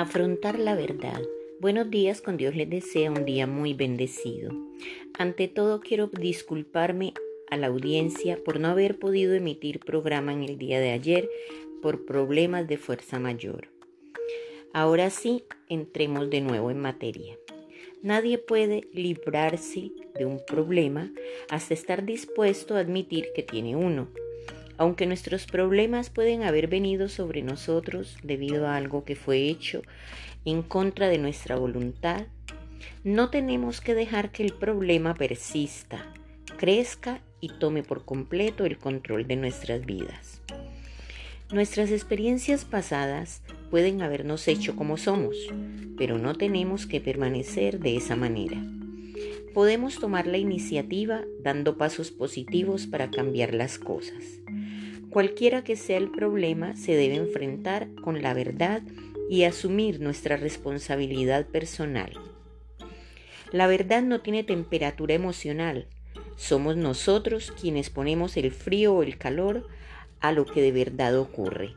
Afrontar la verdad. Buenos días, con Dios les desea un día muy bendecido. Ante todo quiero disculparme a la audiencia por no haber podido emitir programa en el día de ayer por problemas de fuerza mayor. Ahora sí, entremos de nuevo en materia. Nadie puede librarse de un problema hasta estar dispuesto a admitir que tiene uno. Aunque nuestros problemas pueden haber venido sobre nosotros debido a algo que fue hecho en contra de nuestra voluntad, no tenemos que dejar que el problema persista, crezca y tome por completo el control de nuestras vidas. Nuestras experiencias pasadas pueden habernos hecho como somos, pero no tenemos que permanecer de esa manera. Podemos tomar la iniciativa dando pasos positivos para cambiar las cosas. Cualquiera que sea el problema, se debe enfrentar con la verdad y asumir nuestra responsabilidad personal. La verdad no tiene temperatura emocional. Somos nosotros quienes ponemos el frío o el calor a lo que de verdad ocurre.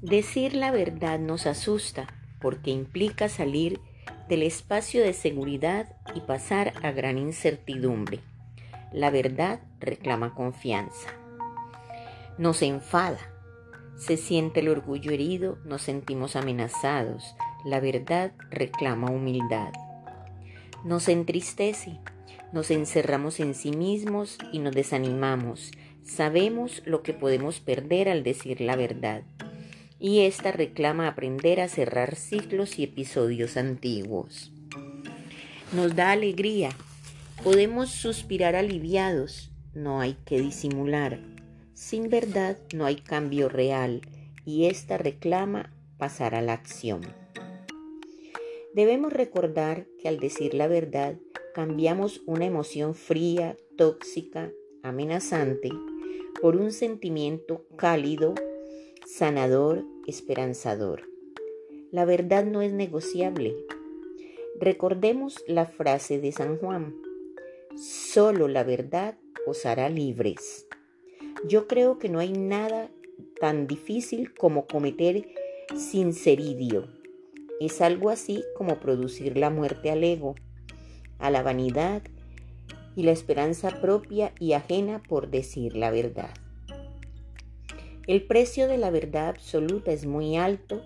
Decir la verdad nos asusta porque implica salir del espacio de seguridad y pasar a gran incertidumbre. La verdad reclama confianza. Nos enfada. Se siente el orgullo herido, nos sentimos amenazados. La verdad reclama humildad. Nos entristece, nos encerramos en sí mismos y nos desanimamos. Sabemos lo que podemos perder al decir la verdad. Y esta reclama aprender a cerrar ciclos y episodios antiguos. Nos da alegría Podemos suspirar aliviados, no hay que disimular. Sin verdad no hay cambio real y esta reclama pasar a la acción. Debemos recordar que al decir la verdad cambiamos una emoción fría, tóxica, amenazante por un sentimiento cálido, sanador, esperanzador. La verdad no es negociable. Recordemos la frase de San Juan. Solo la verdad os hará libres. Yo creo que no hay nada tan difícil como cometer sinceridio. Es algo así como producir la muerte al ego, a la vanidad y la esperanza propia y ajena por decir la verdad. El precio de la verdad absoluta es muy alto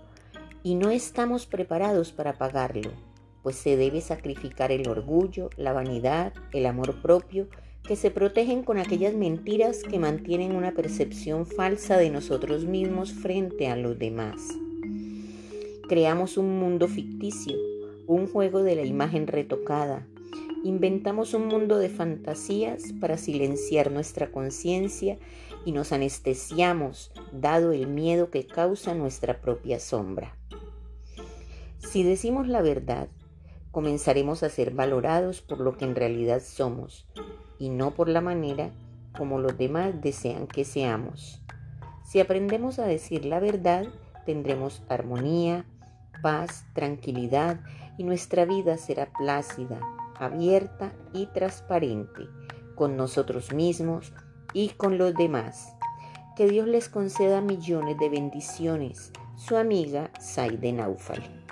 y no estamos preparados para pagarlo pues se debe sacrificar el orgullo, la vanidad, el amor propio, que se protegen con aquellas mentiras que mantienen una percepción falsa de nosotros mismos frente a los demás. Creamos un mundo ficticio, un juego de la imagen retocada. Inventamos un mundo de fantasías para silenciar nuestra conciencia y nos anestesiamos dado el miedo que causa nuestra propia sombra. Si decimos la verdad, comenzaremos a ser valorados por lo que en realidad somos y no por la manera como los demás desean que seamos. Si aprendemos a decir la verdad, tendremos armonía, paz, tranquilidad y nuestra vida será plácida, abierta y transparente con nosotros mismos y con los demás. Que Dios les conceda millones de bendiciones. Su amiga Saide Naufal.